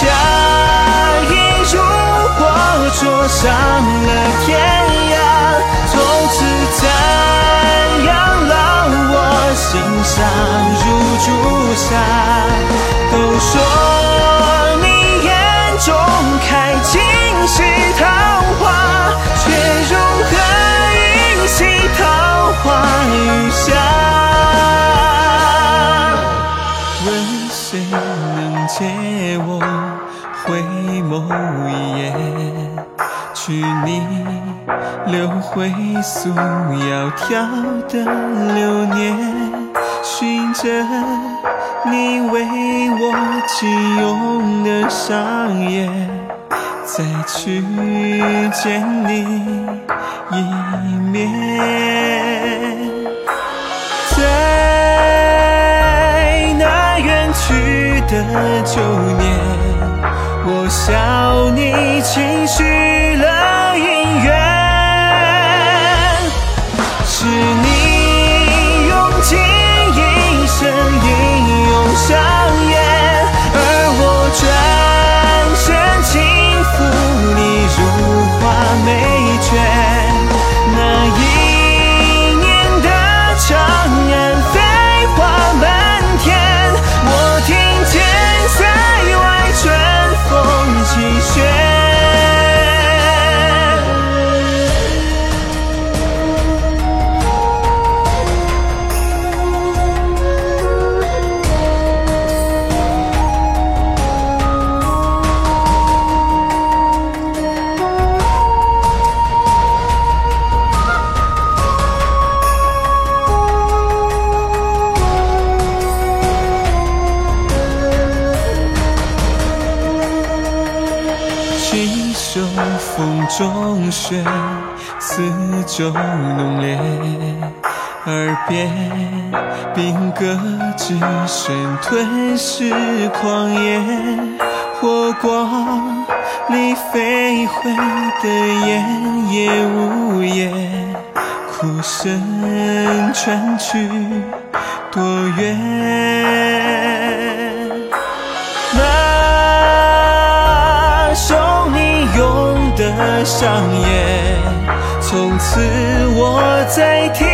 佳音如火灼伤了天涯，从此残阳烙我心上如朱砂。回眸一眼，去你留回素窈窕的流年，寻着你为我紧拥的双眼，再去见你一面。风中雪，四周浓烈。耳边兵戈之声吞噬狂野，火光里飞回的烟也无言，哭声传去多远？上演，从此我再听。